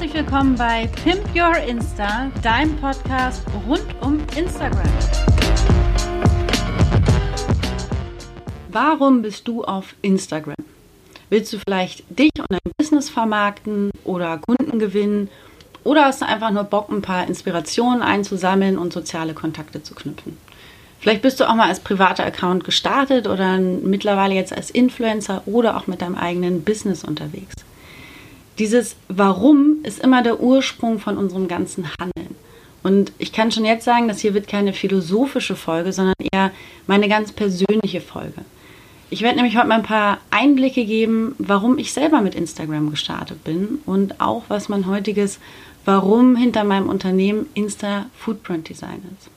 Herzlich willkommen bei Pimp Your Insta, deinem Podcast rund um Instagram. Warum bist du auf Instagram? Willst du vielleicht dich und dein Business vermarkten oder Kunden gewinnen? Oder hast du einfach nur Bock, ein paar Inspirationen einzusammeln und soziale Kontakte zu knüpfen? Vielleicht bist du auch mal als privater Account gestartet oder mittlerweile jetzt als Influencer oder auch mit deinem eigenen Business unterwegs. Dieses Warum ist immer der Ursprung von unserem ganzen Handeln. Und ich kann schon jetzt sagen, das hier wird keine philosophische Folge, sondern eher meine ganz persönliche Folge. Ich werde nämlich heute mal ein paar Einblicke geben, warum ich selber mit Instagram gestartet bin und auch was mein heutiges Warum hinter meinem Unternehmen Insta Footprint Design ist.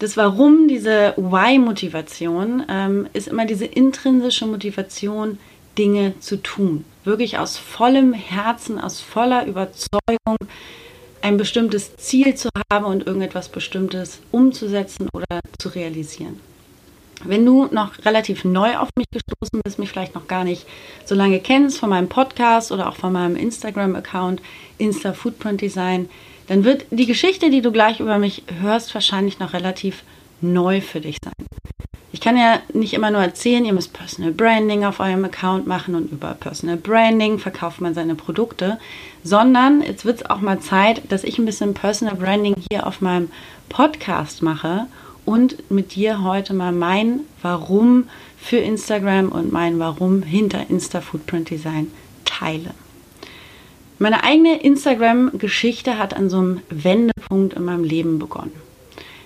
Das Warum, diese Why-Motivation, ähm, ist immer diese intrinsische Motivation, Dinge zu tun. Wirklich aus vollem Herzen, aus voller Überzeugung, ein bestimmtes Ziel zu haben und irgendetwas Bestimmtes umzusetzen oder zu realisieren. Wenn du noch relativ neu auf mich gestoßen bist, mich vielleicht noch gar nicht so lange kennst von meinem Podcast oder auch von meinem Instagram-Account Insta Footprint Design, dann wird die Geschichte, die du gleich über mich hörst, wahrscheinlich noch relativ neu für dich sein. Ich kann ja nicht immer nur erzählen, ihr müsst Personal Branding auf eurem Account machen und über Personal Branding verkauft man seine Produkte, sondern jetzt wird es auch mal Zeit, dass ich ein bisschen Personal Branding hier auf meinem Podcast mache und mit dir heute mal mein Warum für Instagram und mein Warum hinter Insta Footprint Design teile. Meine eigene Instagram-Geschichte hat an so einem Wendepunkt in meinem Leben begonnen.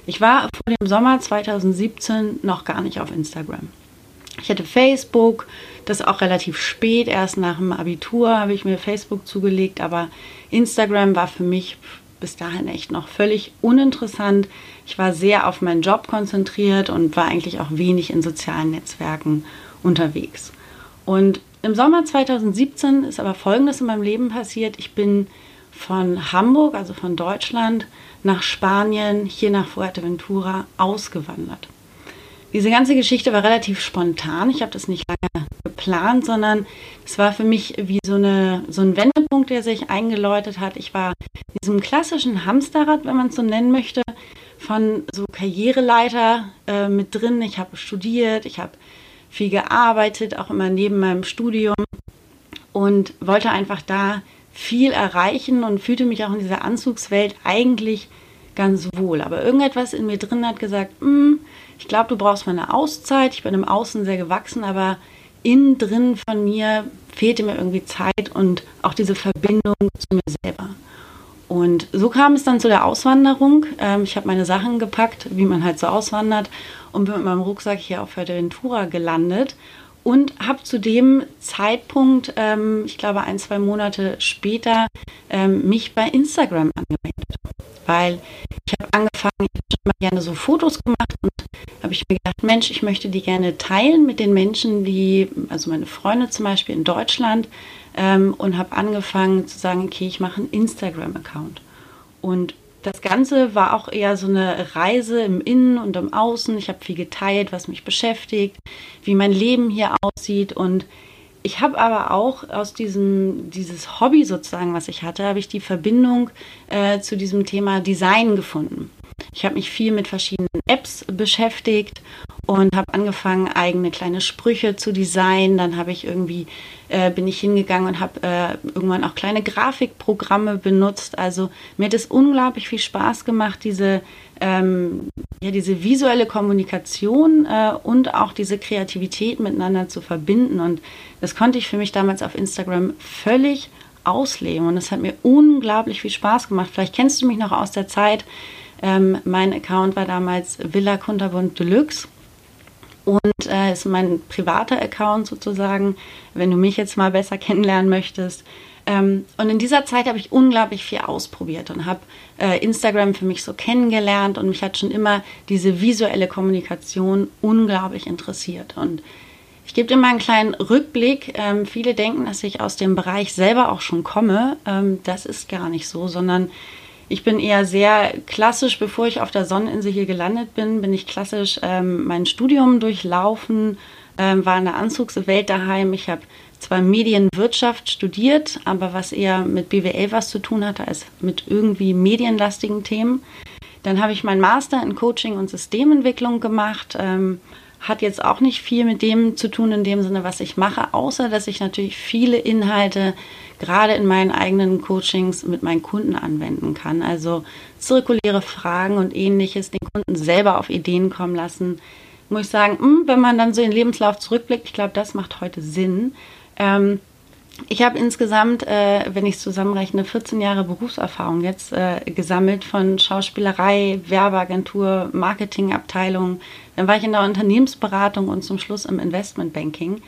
Ich war vor dem Sommer 2017 noch gar nicht auf Instagram. Ich hatte Facebook, das auch relativ spät, erst nach dem Abitur habe ich mir Facebook zugelegt, aber Instagram war für mich bis dahin echt noch völlig uninteressant. Ich war sehr auf meinen Job konzentriert und war eigentlich auch wenig in sozialen Netzwerken unterwegs. Und im Sommer 2017 ist aber Folgendes in meinem Leben passiert. Ich bin von Hamburg, also von Deutschland, nach Spanien, hier nach Fuerteventura ausgewandert. Diese ganze Geschichte war relativ spontan. Ich habe das nicht lange geplant, sondern es war für mich wie so, eine, so ein Wendepunkt, der sich eingeläutet hat. Ich war in diesem klassischen Hamsterrad, wenn man es so nennen möchte, von so Karriereleiter äh, mit drin. Ich habe studiert, ich habe viel gearbeitet, auch immer neben meinem Studium und wollte einfach da viel erreichen und fühlte mich auch in dieser Anzugswelt eigentlich ganz wohl. Aber irgendetwas in mir drin hat gesagt, mm, ich glaube, du brauchst mal eine Auszeit. Ich bin im Außen sehr gewachsen, aber innen drin von mir fehlte mir irgendwie Zeit und auch diese Verbindung zu mir selber. Und so kam es dann zu der Auswanderung. Ähm, ich habe meine Sachen gepackt, wie man halt so auswandert, und bin mit meinem Rucksack hier auf Fuerteventura gelandet und habe zu dem Zeitpunkt, ähm, ich glaube ein, zwei Monate später, ähm, mich bei Instagram angemeldet. Weil ich habe angefangen, ich habe schon mal gerne so Fotos gemacht und habe ich mir gedacht, Mensch, ich möchte die gerne teilen mit den Menschen, die, also meine Freunde zum Beispiel in Deutschland, ähm, und habe angefangen zu sagen, okay, ich mache einen Instagram-Account. Und das Ganze war auch eher so eine Reise im Innen und im Außen. Ich habe viel geteilt, was mich beschäftigt, wie mein Leben hier aussieht. Und ich habe aber auch aus diesem dieses Hobby sozusagen, was ich hatte, habe ich die Verbindung äh, zu diesem Thema Design gefunden. Ich habe mich viel mit verschiedenen Apps beschäftigt und habe angefangen, eigene kleine Sprüche zu designen. Dann habe ich irgendwie, äh, bin ich hingegangen und habe äh, irgendwann auch kleine Grafikprogramme benutzt. Also mir hat es unglaublich viel Spaß gemacht, diese, ähm, ja, diese visuelle Kommunikation äh, und auch diese Kreativität miteinander zu verbinden. Und das konnte ich für mich damals auf Instagram völlig ausleben. Und es hat mir unglaublich viel Spaß gemacht. Vielleicht kennst du mich noch aus der Zeit, ähm, mein Account war damals Villa Kunterbund Deluxe und äh, ist mein privater Account sozusagen, wenn du mich jetzt mal besser kennenlernen möchtest. Ähm, und in dieser Zeit habe ich unglaublich viel ausprobiert und habe äh, Instagram für mich so kennengelernt und mich hat schon immer diese visuelle Kommunikation unglaublich interessiert. Und ich gebe dir mal einen kleinen Rückblick. Ähm, viele denken, dass ich aus dem Bereich selber auch schon komme. Ähm, das ist gar nicht so, sondern ich bin eher sehr klassisch, bevor ich auf der Sonneninsel hier gelandet bin, bin ich klassisch ähm, mein Studium durchlaufen, ähm, war in der Anzugswelt daheim. Ich habe zwar Medienwirtschaft studiert, aber was eher mit BWL was zu tun hatte als mit irgendwie medienlastigen Themen. Dann habe ich meinen Master in Coaching und Systementwicklung gemacht. Ähm, hat jetzt auch nicht viel mit dem zu tun in dem Sinne, was ich mache, außer dass ich natürlich viele Inhalte gerade in meinen eigenen Coachings mit meinen Kunden anwenden kann. Also zirkuläre Fragen und ähnliches, den Kunden selber auf Ideen kommen lassen. Muss ich sagen, hm, wenn man dann so in den Lebenslauf zurückblickt, ich glaube, das macht heute Sinn. Ähm, ich habe insgesamt, äh, wenn ich es zusammenrechne, 14 Jahre Berufserfahrung jetzt äh, gesammelt von Schauspielerei, Werbeagentur, Marketingabteilung. Dann war ich in der Unternehmensberatung und zum Schluss im Investmentbanking.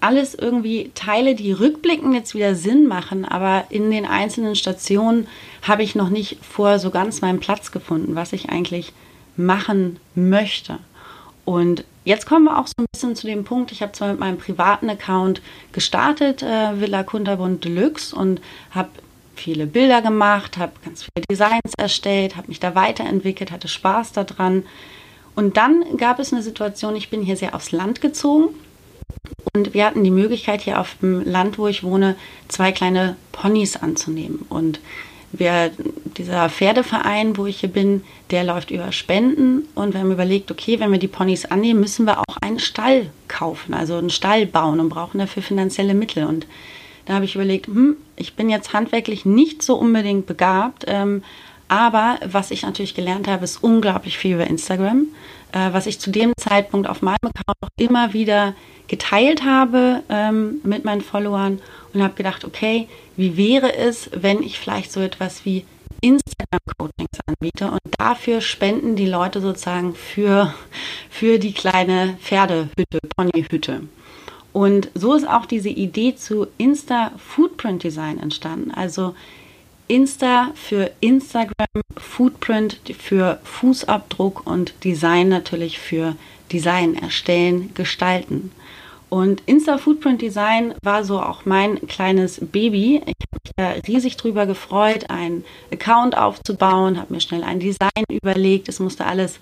Alles irgendwie Teile, die rückblickend jetzt wieder Sinn machen, aber in den einzelnen Stationen habe ich noch nicht vor so ganz meinen Platz gefunden, was ich eigentlich machen möchte. Und jetzt kommen wir auch so ein bisschen zu dem Punkt, ich habe zwar mit meinem privaten Account gestartet, äh, Villa Kunterbund Deluxe, und habe viele Bilder gemacht, habe ganz viele Designs erstellt, habe mich da weiterentwickelt, hatte Spaß daran. Und dann gab es eine Situation, ich bin hier sehr aufs Land gezogen und wir hatten die Möglichkeit, hier auf dem Land, wo ich wohne, zwei kleine Ponys anzunehmen. Und wir, dieser Pferdeverein, wo ich hier bin, der läuft über Spenden und wir haben überlegt, okay, wenn wir die Ponys annehmen, müssen wir auch einen Stall kaufen, also einen Stall bauen und brauchen dafür finanzielle Mittel. Und da habe ich überlegt, hm, ich bin jetzt handwerklich nicht so unbedingt begabt, ähm, aber was ich natürlich gelernt habe, ist unglaublich viel über Instagram, äh, was ich zu dem Zeitpunkt auf meinem Account auch immer wieder geteilt habe ähm, mit meinen Followern und habe gedacht, okay, wie wäre es, wenn ich vielleicht so etwas wie Instagram-Coachings anbiete und dafür spenden die Leute sozusagen für, für die kleine Pferdehütte, Ponyhütte. Und so ist auch diese Idee zu Insta Footprint Design entstanden. Also Insta für Instagram, Footprint für Fußabdruck und Design natürlich für Design erstellen, gestalten. Und Insta Footprint Design war so auch mein kleines Baby. Ich habe mich da riesig drüber gefreut, einen Account aufzubauen, habe mir schnell ein Design überlegt. Es musste alles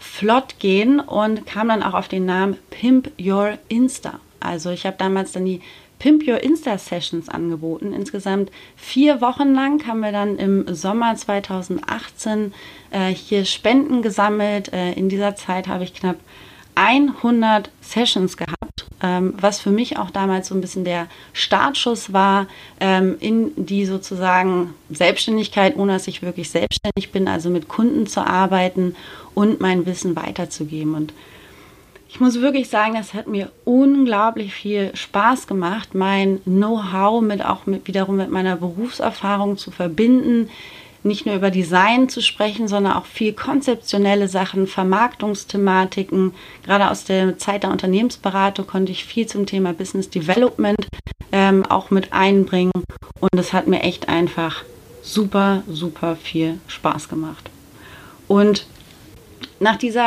flott gehen und kam dann auch auf den Namen Pimp Your Insta. Also ich habe damals dann die Pimp Your Insta Sessions angeboten. Insgesamt vier Wochen lang haben wir dann im Sommer 2018 äh, hier Spenden gesammelt. Äh, in dieser Zeit habe ich knapp 100 Sessions gehabt ähm, was für mich auch damals so ein bisschen der Startschuss war ähm, in die sozusagen Selbstständigkeit, ohne dass ich wirklich selbstständig bin, also mit Kunden zu arbeiten und mein Wissen weiterzugeben. Und ich muss wirklich sagen, das hat mir unglaublich viel Spaß gemacht, mein Know-how mit auch mit, wiederum mit meiner Berufserfahrung zu verbinden, nicht nur über Design zu sprechen, sondern auch viel konzeptionelle Sachen, Vermarktungsthematiken. Gerade aus der Zeit der Unternehmensberatung konnte ich viel zum Thema Business Development ähm, auch mit einbringen. Und es hat mir echt einfach super, super viel Spaß gemacht. Und nach dieser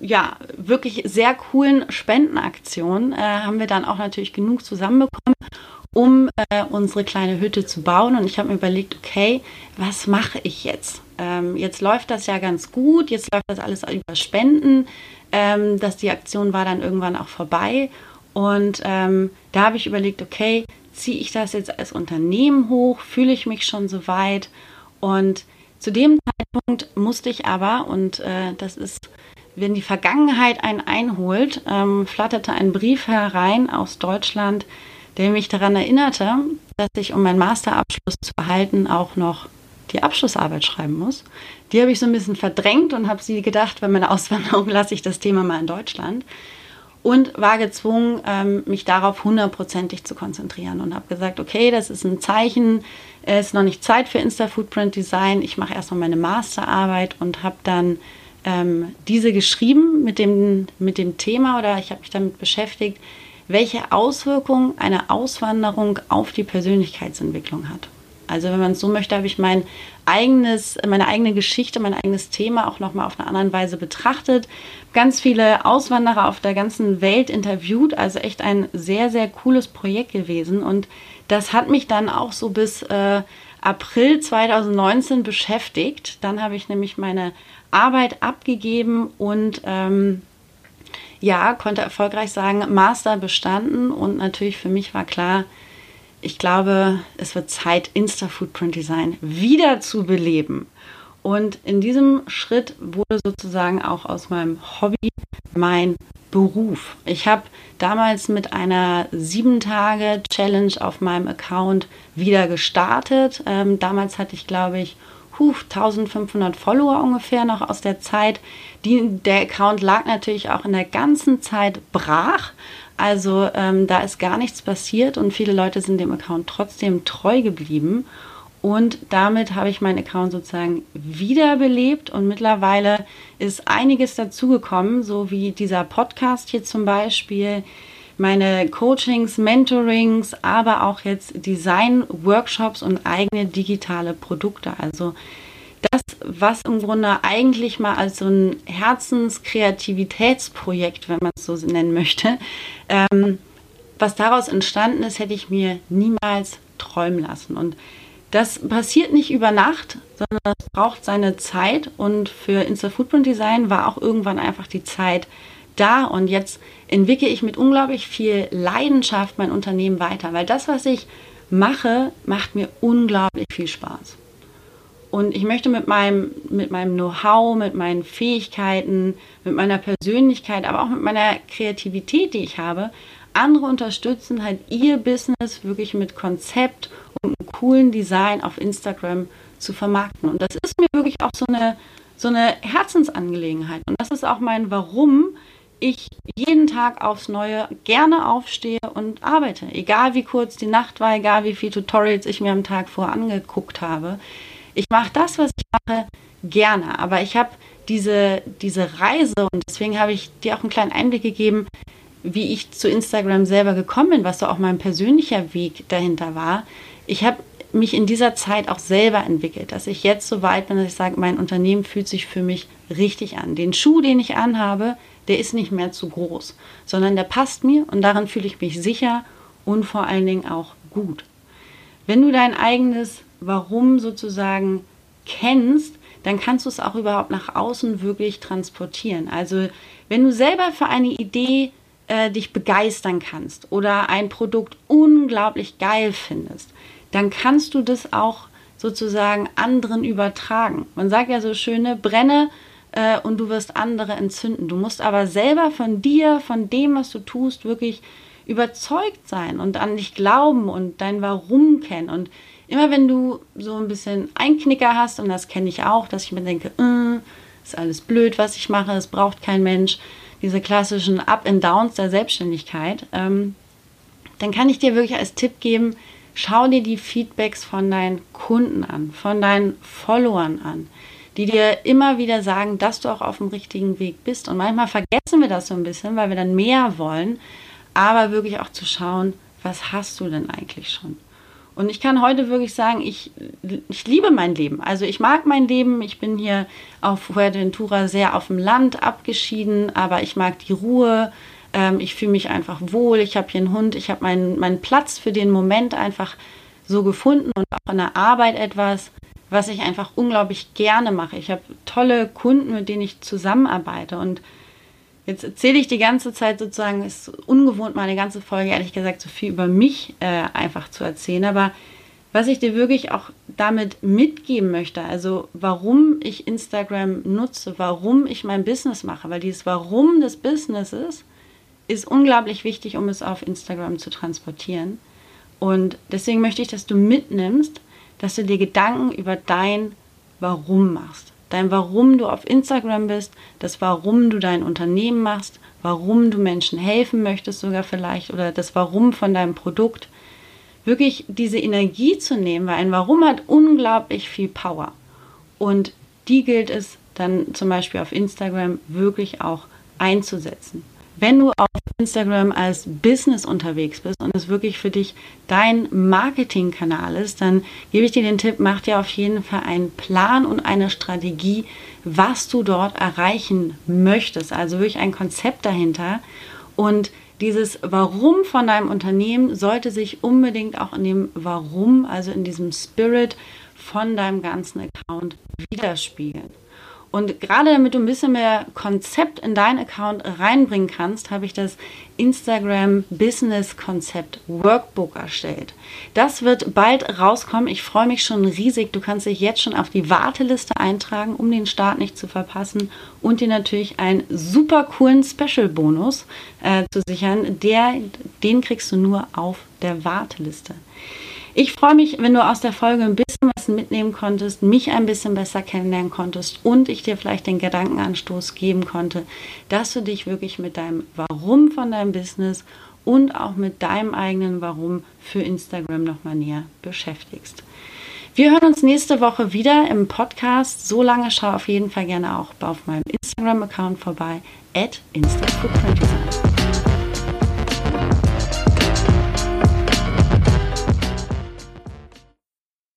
ja wirklich sehr coolen Spendenaktion äh, haben wir dann auch natürlich genug zusammenbekommen, um äh, unsere kleine Hütte zu bauen. Und ich habe mir überlegt, okay, was mache ich jetzt? Ähm, jetzt läuft das ja ganz gut, jetzt läuft das alles über Spenden. Ähm, dass die Aktion war dann irgendwann auch vorbei. Und ähm, da habe ich überlegt, okay, ziehe ich das jetzt als Unternehmen hoch? Fühle ich mich schon so weit? Und zu dem Zeitpunkt musste ich aber, und äh, das ist, wenn die Vergangenheit einen einholt, ähm, flatterte ein Brief herein aus Deutschland, der mich daran erinnerte, dass ich, um meinen Masterabschluss zu erhalten, auch noch die Abschlussarbeit schreiben muss. Die habe ich so ein bisschen verdrängt und habe sie gedacht, bei meiner Auswanderung lasse ich das Thema mal in Deutschland. Und war gezwungen, ähm, mich darauf hundertprozentig zu konzentrieren und habe gesagt, okay, das ist ein Zeichen, es ist noch nicht Zeit für Insta-Footprint Design. Ich mache erstmal meine Masterarbeit und habe dann ähm, diese geschrieben mit dem, mit dem Thema oder ich habe mich damit beschäftigt, welche Auswirkungen eine Auswanderung auf die Persönlichkeitsentwicklung hat. Also wenn man es so möchte, habe ich mein eigenes, meine eigene Geschichte, mein eigenes Thema auch nochmal auf eine andere Weise betrachtet. Ganz viele Auswanderer auf der ganzen Welt interviewt, also echt ein sehr, sehr cooles Projekt gewesen. Und das hat mich dann auch so bis äh, April 2019 beschäftigt. Dann habe ich nämlich meine Arbeit abgegeben und ähm, ja, konnte erfolgreich sagen, Master bestanden und natürlich für mich war klar, ich glaube, es wird Zeit, Insta-Footprint Design wieder zu beleben. Und in diesem Schritt wurde sozusagen auch aus meinem Hobby mein Beruf. Ich habe damals mit einer sieben Tage Challenge auf meinem Account wieder gestartet. Ähm, damals hatte ich, glaube ich, huh, 1500 Follower ungefähr noch aus der Zeit. Die, der Account lag natürlich auch in der ganzen Zeit brach. Also ähm, da ist gar nichts passiert und viele Leute sind dem Account trotzdem treu geblieben. Und damit habe ich meinen Account sozusagen wiederbelebt und mittlerweile ist einiges dazugekommen, so wie dieser Podcast hier zum Beispiel, meine Coachings, Mentorings, aber auch jetzt Design-Workshops und eigene digitale Produkte. Also das, was im Grunde eigentlich mal als so ein Herzenskreativitätsprojekt, wenn man es so nennen möchte, ähm, was daraus entstanden ist, hätte ich mir niemals träumen lassen. Und das passiert nicht über Nacht, sondern es braucht seine Zeit. Und für Insta Footprint Design war auch irgendwann einfach die Zeit da. Und jetzt entwickle ich mit unglaublich viel Leidenschaft mein Unternehmen weiter, weil das, was ich mache, macht mir unglaublich viel Spaß. Und ich möchte mit meinem, mit meinem Know-how, mit meinen Fähigkeiten, mit meiner Persönlichkeit, aber auch mit meiner Kreativität, die ich habe, andere unterstützen, halt ihr Business wirklich mit Konzept und einem coolen Design auf Instagram zu vermarkten. Und das ist mir wirklich auch so eine, so eine Herzensangelegenheit. Und das ist auch mein Warum ich jeden Tag aufs Neue gerne aufstehe und arbeite. Egal wie kurz die Nacht war, egal wie viele Tutorials ich mir am Tag vor angeguckt habe. Ich mache das, was ich mache, gerne. Aber ich habe diese, diese Reise und deswegen habe ich dir auch einen kleinen Einblick gegeben, wie ich zu Instagram selber gekommen bin, was so auch mein persönlicher Weg dahinter war. Ich habe mich in dieser Zeit auch selber entwickelt, dass ich jetzt so weit bin, dass ich sage, mein Unternehmen fühlt sich für mich richtig an. Den Schuh, den ich anhabe, der ist nicht mehr zu groß, sondern der passt mir und darin fühle ich mich sicher und vor allen Dingen auch gut. Wenn du dein eigenes Warum sozusagen kennst, dann kannst du es auch überhaupt nach außen wirklich transportieren. Also wenn du selber für eine Idee äh, dich begeistern kannst oder ein Produkt unglaublich geil findest, dann kannst du das auch sozusagen anderen übertragen. Man sagt ja so schöne, brenne äh, und du wirst andere entzünden. Du musst aber selber von dir, von dem, was du tust, wirklich überzeugt sein und an dich glauben und dein Warum kennen. Und immer wenn du so ein bisschen Einknicker hast, und das kenne ich auch, dass ich mir denke, äh, ist alles blöd, was ich mache, es braucht kein Mensch, diese klassischen Up and Downs der Selbstständigkeit, ähm, dann kann ich dir wirklich als Tipp geben, schau dir die Feedbacks von deinen Kunden an, von deinen Followern an, die dir immer wieder sagen, dass du auch auf dem richtigen Weg bist. Und manchmal vergessen wir das so ein bisschen, weil wir dann mehr wollen, aber wirklich auch zu schauen, was hast du denn eigentlich schon? Und ich kann heute wirklich sagen, ich, ich liebe mein Leben. Also ich mag mein Leben. Ich bin hier auf Fuerteventura sehr auf dem Land abgeschieden, aber ich mag die Ruhe. Ähm, ich fühle mich einfach wohl. Ich habe hier einen Hund. Ich habe meinen, meinen Platz für den Moment einfach so gefunden und auch in der Arbeit etwas, was ich einfach unglaublich gerne mache. Ich habe tolle Kunden, mit denen ich zusammenarbeite und Jetzt erzähle ich die ganze Zeit sozusagen, ist ungewohnt, meine ganze Folge ehrlich gesagt so viel über mich äh, einfach zu erzählen. Aber was ich dir wirklich auch damit mitgeben möchte, also warum ich Instagram nutze, warum ich mein Business mache, weil dieses Warum des Businesses ist unglaublich wichtig, um es auf Instagram zu transportieren. Und deswegen möchte ich, dass du mitnimmst, dass du dir Gedanken über dein Warum machst dein Warum du auf Instagram bist, das Warum du dein Unternehmen machst, warum du Menschen helfen möchtest sogar vielleicht oder das Warum von deinem Produkt. Wirklich diese Energie zu nehmen, weil ein Warum hat unglaublich viel Power. Und die gilt es dann zum Beispiel auf Instagram wirklich auch einzusetzen wenn du auf Instagram als Business unterwegs bist und es wirklich für dich dein Marketingkanal ist, dann gebe ich dir den Tipp, mach dir auf jeden Fall einen Plan und eine Strategie, was du dort erreichen möchtest. Also wirklich ein Konzept dahinter. Und dieses Warum von deinem Unternehmen sollte sich unbedingt auch in dem Warum, also in diesem Spirit von deinem ganzen Account widerspiegeln. Und gerade damit du ein bisschen mehr Konzept in deinen Account reinbringen kannst, habe ich das Instagram Business Konzept Workbook erstellt. Das wird bald rauskommen. Ich freue mich schon riesig. Du kannst dich jetzt schon auf die Warteliste eintragen, um den Start nicht zu verpassen und dir natürlich einen super coolen Special Bonus äh, zu sichern. Der, den kriegst du nur auf der Warteliste. Ich freue mich, wenn du aus der Folge ein bisschen was mitnehmen konntest, mich ein bisschen besser kennenlernen konntest und ich dir vielleicht den Gedankenanstoß geben konnte, dass du dich wirklich mit deinem Warum von deinem Business und auch mit deinem eigenen Warum für Instagram nochmal näher beschäftigst. Wir hören uns nächste Woche wieder im Podcast. So lange schau auf jeden Fall gerne auch auf meinem Instagram-Account vorbei, at